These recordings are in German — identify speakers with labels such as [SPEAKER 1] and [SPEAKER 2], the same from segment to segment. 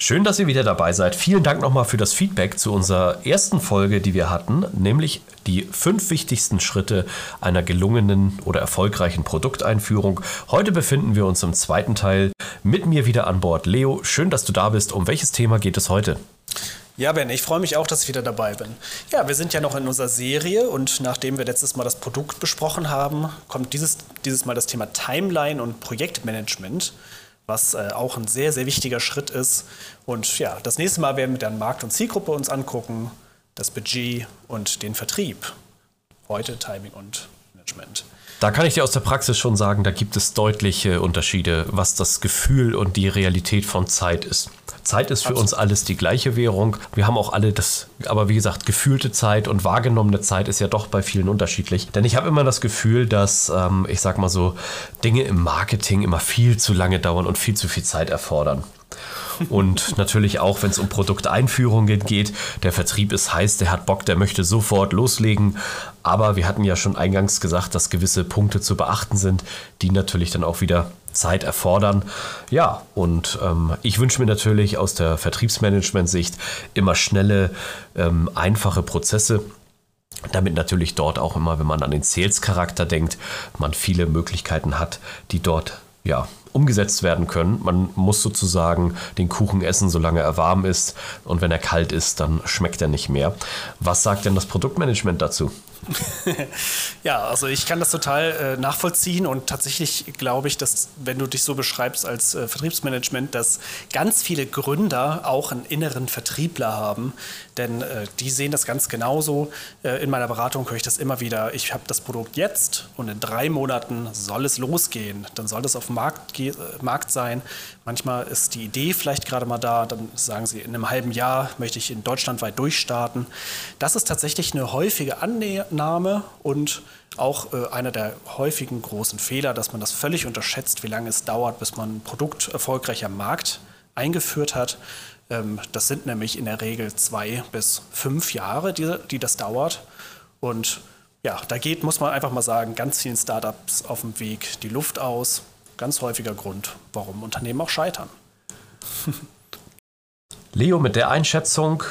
[SPEAKER 1] Schön, dass ihr wieder dabei seid. Vielen Dank nochmal für das Feedback zu unserer ersten Folge, die wir hatten, nämlich die fünf wichtigsten Schritte einer gelungenen oder erfolgreichen Produkteinführung. Heute befinden wir uns im zweiten Teil. Mit mir wieder an Bord. Leo, schön, dass du da bist. Um welches Thema geht es heute?
[SPEAKER 2] Ja, Ben, ich freue mich auch, dass ich wieder dabei bin. Ja, wir sind ja noch in unserer Serie und nachdem wir letztes Mal das Produkt besprochen haben, kommt dieses, dieses Mal das Thema Timeline und Projektmanagement was äh, auch ein sehr, sehr wichtiger Schritt ist. Und ja, das nächste Mal werden wir dann Markt- und Zielgruppe uns angucken, das Budget und den Vertrieb. Heute Timing und Management.
[SPEAKER 1] Da kann ich dir aus der Praxis schon sagen, da gibt es deutliche Unterschiede, was das Gefühl und die Realität von Zeit ist. Zeit ist für Absolut. uns alles die gleiche Währung. Wir haben auch alle das, aber wie gesagt, gefühlte Zeit und wahrgenommene Zeit ist ja doch bei vielen unterschiedlich. Denn ich habe immer das Gefühl, dass, ähm, ich sag mal so, Dinge im Marketing immer viel zu lange dauern und viel zu viel Zeit erfordern. Und natürlich auch, wenn es um Produkteinführungen geht, der Vertrieb ist heiß, der hat Bock, der möchte sofort loslegen. Aber wir hatten ja schon eingangs gesagt, dass gewisse Punkte zu beachten sind, die natürlich dann auch wieder Zeit erfordern. Ja, und ähm, ich wünsche mir natürlich aus der Vertriebsmanagement-Sicht immer schnelle, ähm, einfache Prozesse damit natürlich dort auch immer, wenn man an den Sales-Charakter denkt, man viele Möglichkeiten hat, die dort ja, umgesetzt werden können. Man muss sozusagen den Kuchen essen, solange er warm ist. Und wenn er kalt ist, dann schmeckt er nicht mehr. Was sagt denn das Produktmanagement dazu?
[SPEAKER 2] ja, also ich kann das total äh, nachvollziehen und tatsächlich glaube ich, dass wenn du dich so beschreibst als äh, Vertriebsmanagement, dass ganz viele Gründer auch einen inneren Vertriebler haben, denn äh, die sehen das ganz genauso. Äh, in meiner Beratung höre ich das immer wieder. Ich habe das Produkt jetzt und in drei Monaten soll es losgehen. Dann soll es auf dem Markt, äh, Markt sein. Manchmal ist die Idee vielleicht gerade mal da. Dann sagen sie, in einem halben Jahr möchte ich in Deutschland weit durchstarten. Das ist tatsächlich eine häufige Annahme und auch äh, einer der häufigen großen Fehler, dass man das völlig unterschätzt, wie lange es dauert, bis man ein Produkt erfolgreich am Markt eingeführt hat. Ähm, das sind nämlich in der Regel zwei bis fünf Jahre, die, die das dauert. Und ja, da geht, muss man einfach mal sagen, ganz vielen Startups auf dem Weg die Luft aus. Ganz häufiger Grund, warum Unternehmen auch scheitern.
[SPEAKER 1] Leo, mit der Einschätzung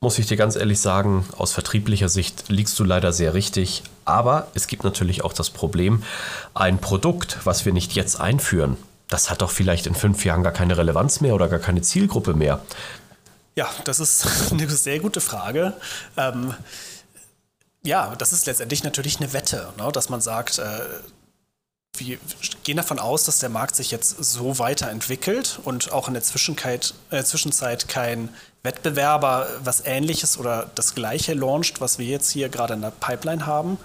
[SPEAKER 1] muss ich dir ganz ehrlich sagen, aus vertrieblicher Sicht liegst du leider sehr richtig. Aber es gibt natürlich auch das Problem, ein Produkt, was wir nicht jetzt einführen, das hat doch vielleicht in fünf Jahren gar keine Relevanz mehr oder gar keine Zielgruppe mehr.
[SPEAKER 2] Ja, das ist eine sehr gute Frage. Ähm, ja, das ist letztendlich natürlich eine Wette, ne? dass man sagt, äh, wir gehen davon aus, dass der Markt sich jetzt so weiterentwickelt und auch in der Zwischenzeit, äh, Zwischenzeit kein Wettbewerber was Ähnliches oder das Gleiche launcht, was wir jetzt hier gerade in der Pipeline haben.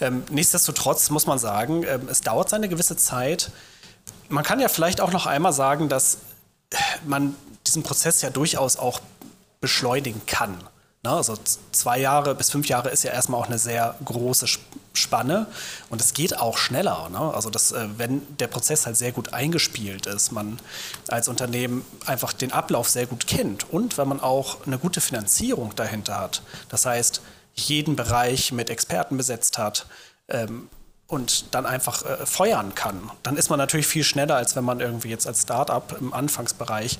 [SPEAKER 2] Ähm, nichtsdestotrotz muss man sagen, ähm, es dauert seine gewisse Zeit, man kann ja vielleicht auch noch einmal sagen, dass man diesen Prozess ja durchaus auch beschleunigen kann. Ne? Also zwei Jahre bis fünf Jahre ist ja erstmal auch eine sehr große Spanne und es geht auch schneller. Ne? Also das, äh, wenn der Prozess halt sehr gut eingespielt ist, man als Unternehmen einfach den Ablauf sehr gut kennt und wenn man auch eine gute Finanzierung dahinter hat. Das heißt, jeden Bereich mit Experten besetzt hat, ähm, und dann einfach äh, feuern kann. Dann ist man natürlich viel schneller, als wenn man irgendwie jetzt als Startup im Anfangsbereich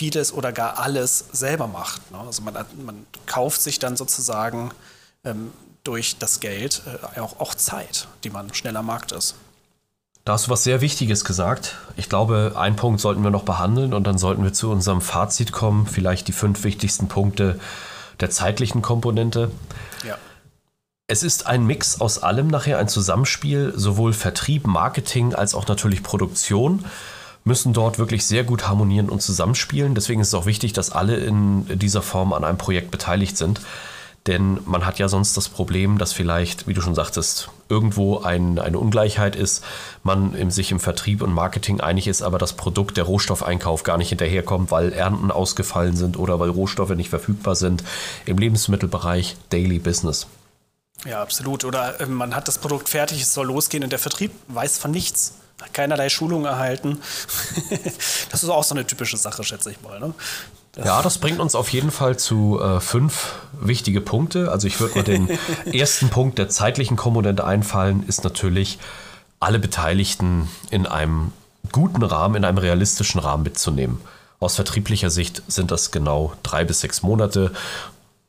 [SPEAKER 2] vieles oder gar alles selber macht. Ne? Also man, man, kauft sich dann sozusagen ähm, durch das Geld äh, auch, auch Zeit, die man schneller Markt ist.
[SPEAKER 1] Da hast du was sehr Wichtiges gesagt. Ich glaube, einen Punkt sollten wir noch behandeln und dann sollten wir zu unserem Fazit kommen. Vielleicht die fünf wichtigsten Punkte der zeitlichen Komponente. Ja. Es ist ein Mix aus allem nachher, ein Zusammenspiel, sowohl Vertrieb, Marketing als auch natürlich Produktion müssen dort wirklich sehr gut harmonieren und zusammenspielen. Deswegen ist es auch wichtig, dass alle in dieser Form an einem Projekt beteiligt sind. Denn man hat ja sonst das Problem, dass vielleicht, wie du schon sagtest, irgendwo ein, eine Ungleichheit ist, man im, sich im Vertrieb und Marketing einig ist, aber das Produkt, der Rohstoffeinkauf gar nicht hinterherkommt, weil Ernten ausgefallen sind oder weil Rohstoffe nicht verfügbar sind. Im Lebensmittelbereich Daily Business.
[SPEAKER 2] Ja, absolut. Oder äh, man hat das Produkt fertig, es soll losgehen und der Vertrieb weiß von nichts. Keinerlei Schulung erhalten. das ist auch so eine typische Sache, schätze ich mal. Ne?
[SPEAKER 1] Ja, das bringt uns auf jeden Fall zu äh, fünf wichtige Punkte. Also ich würde mal den ersten Punkt der zeitlichen Komponente einfallen, ist natürlich alle Beteiligten in einem guten Rahmen, in einem realistischen Rahmen mitzunehmen. Aus vertrieblicher Sicht sind das genau drei bis sechs Monate.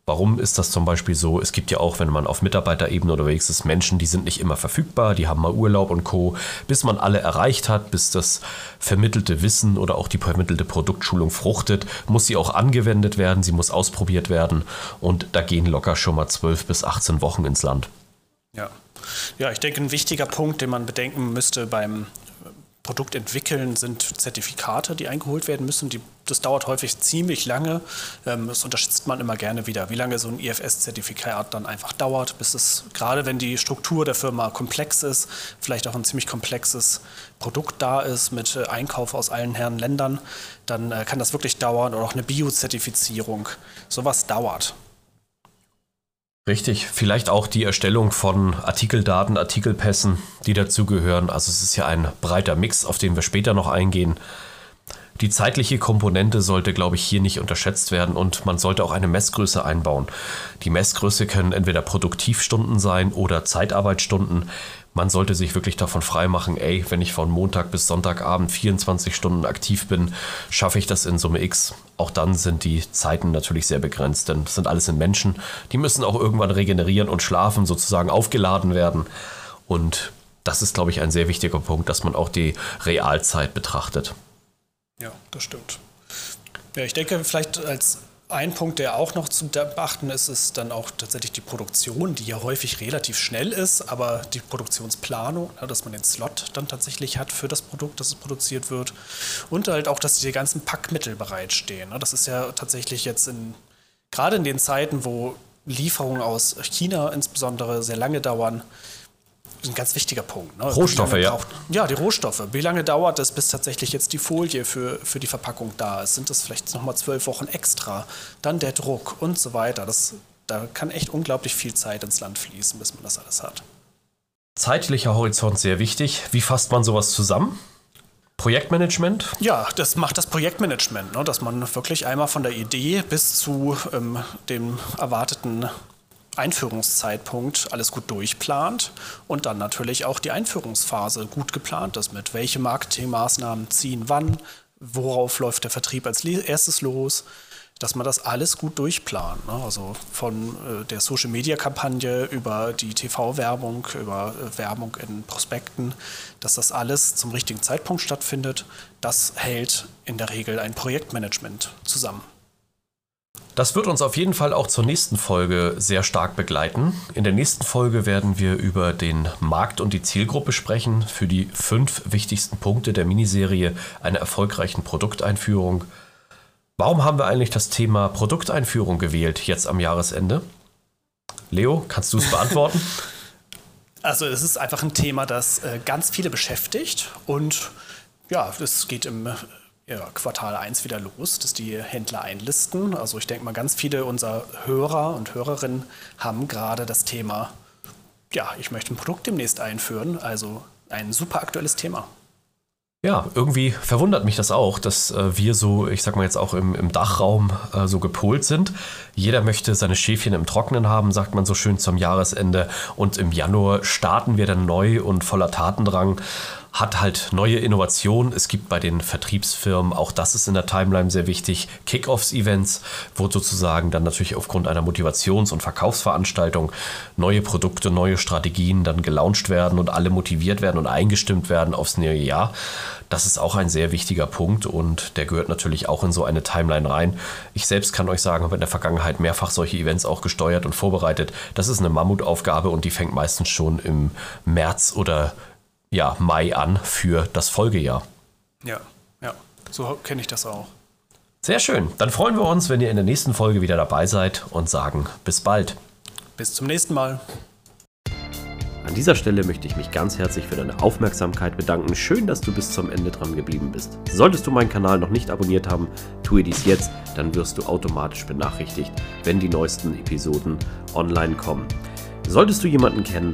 [SPEAKER 1] Warum ist das zum Beispiel so? Es gibt ja auch, wenn man auf Mitarbeiterebene unterwegs ist, Menschen, die sind nicht immer verfügbar, die haben mal Urlaub und Co. Bis man alle erreicht hat, bis das vermittelte Wissen oder auch die vermittelte Produktschulung fruchtet, muss sie auch angewendet werden, sie muss ausprobiert werden und da gehen locker schon mal 12 bis 18 Wochen ins Land.
[SPEAKER 2] Ja. Ja, ich denke, ein wichtiger Punkt, den man bedenken müsste beim Produkt entwickeln, sind Zertifikate, die eingeholt werden müssen. Die, das dauert häufig ziemlich lange. Ähm, das unterschätzt man immer gerne wieder, wie lange so ein IFS-Zertifikat dann einfach dauert, bis es, gerade wenn die Struktur der Firma komplex ist, vielleicht auch ein ziemlich komplexes Produkt da ist mit äh, Einkauf aus allen Herren Ländern, dann äh, kann das wirklich dauern. Oder auch eine Bio-Zertifizierung. Sowas dauert.
[SPEAKER 1] Richtig, vielleicht auch die Erstellung von Artikeldaten, Artikelpässen, die dazugehören. Also es ist ja ein breiter Mix, auf den wir später noch eingehen. Die zeitliche Komponente sollte, glaube ich, hier nicht unterschätzt werden und man sollte auch eine Messgröße einbauen. Die Messgröße können entweder Produktivstunden sein oder Zeitarbeitsstunden man sollte sich wirklich davon freimachen, ey, wenn ich von Montag bis Sonntagabend 24 Stunden aktiv bin, schaffe ich das in Summe X. Auch dann sind die Zeiten natürlich sehr begrenzt, denn das sind alles in Menschen, die müssen auch irgendwann regenerieren und schlafen, sozusagen aufgeladen werden. Und das ist, glaube ich, ein sehr wichtiger Punkt, dass man auch die Realzeit betrachtet.
[SPEAKER 2] Ja, das stimmt. Ja, ich denke, vielleicht als ein Punkt, der auch noch zu beachten ist, ist dann auch tatsächlich die Produktion, die ja häufig relativ schnell ist, aber die Produktionsplanung, dass man den Slot dann tatsächlich hat für das Produkt, das produziert wird. Und halt auch, dass die ganzen Packmittel bereitstehen. Das ist ja tatsächlich jetzt in, gerade in den Zeiten, wo Lieferungen aus China insbesondere sehr lange dauern, ein ganz wichtiger Punkt.
[SPEAKER 1] Ne? Rohstoffe, ja. Braucht,
[SPEAKER 2] ja, die Rohstoffe. Wie lange dauert es, bis tatsächlich jetzt die Folie für, für die Verpackung da ist? Sind das vielleicht nochmal zwölf Wochen extra? Dann der Druck und so weiter. Das, da kann echt unglaublich viel Zeit ins Land fließen, bis man das alles hat.
[SPEAKER 1] Zeitlicher Horizont sehr wichtig. Wie fasst man sowas zusammen? Projektmanagement?
[SPEAKER 2] Ja, das macht das Projektmanagement, ne? dass man wirklich einmal von der Idee bis zu ähm, dem erwarteten Einführungszeitpunkt alles gut durchplant und dann natürlich auch die Einführungsphase gut geplant ist mit welche Marketingmaßnahmen ziehen wann, worauf läuft der Vertrieb als erstes los, dass man das alles gut durchplant. Ne? Also von äh, der Social-Media-Kampagne über die TV-Werbung, über äh, Werbung in Prospekten, dass das alles zum richtigen Zeitpunkt stattfindet, das hält in der Regel ein Projektmanagement zusammen.
[SPEAKER 1] Das wird uns auf jeden Fall auch zur nächsten Folge sehr stark begleiten. In der nächsten Folge werden wir über den Markt und die Zielgruppe sprechen, für die fünf wichtigsten Punkte der Miniserie einer erfolgreichen Produkteinführung. Warum haben wir eigentlich das Thema Produkteinführung gewählt jetzt am Jahresende? Leo, kannst du es beantworten?
[SPEAKER 2] Also es ist einfach ein Thema, das äh, ganz viele beschäftigt und ja, es geht im ja, Quartal 1 wieder los, dass die Händler einlisten. Also ich denke mal, ganz viele unserer Hörer und Hörerinnen haben gerade das Thema, ja, ich möchte ein Produkt demnächst einführen. Also ein super aktuelles Thema.
[SPEAKER 1] Ja, irgendwie verwundert mich das auch, dass äh, wir so, ich sag mal jetzt auch im, im Dachraum äh, so gepolt sind. Jeder möchte seine Schäfchen im Trockenen haben, sagt man so schön zum Jahresende. Und im Januar starten wir dann neu und voller Tatendrang hat halt neue Innovationen. Es gibt bei den Vertriebsfirmen, auch das ist in der Timeline sehr wichtig, Kickoffs-Events, wo sozusagen dann natürlich aufgrund einer Motivations- und Verkaufsveranstaltung neue Produkte, neue Strategien dann gelauncht werden und alle motiviert werden und eingestimmt werden aufs neue Jahr. Das ist auch ein sehr wichtiger Punkt und der gehört natürlich auch in so eine Timeline rein. Ich selbst kann euch sagen, habe in der Vergangenheit mehrfach solche Events auch gesteuert und vorbereitet. Das ist eine Mammutaufgabe und die fängt meistens schon im März oder ja, Mai an für das Folgejahr.
[SPEAKER 2] Ja, ja, so kenne ich das auch.
[SPEAKER 1] Sehr schön. Dann freuen wir uns, wenn ihr in der nächsten Folge wieder dabei seid und sagen bis bald.
[SPEAKER 2] Bis zum nächsten Mal.
[SPEAKER 1] An dieser Stelle möchte ich mich ganz herzlich für deine Aufmerksamkeit bedanken. Schön, dass du bis zum Ende dran geblieben bist. Solltest du meinen Kanal noch nicht abonniert haben, tue dies jetzt, dann wirst du automatisch benachrichtigt, wenn die neuesten Episoden online kommen. Solltest du jemanden kennen,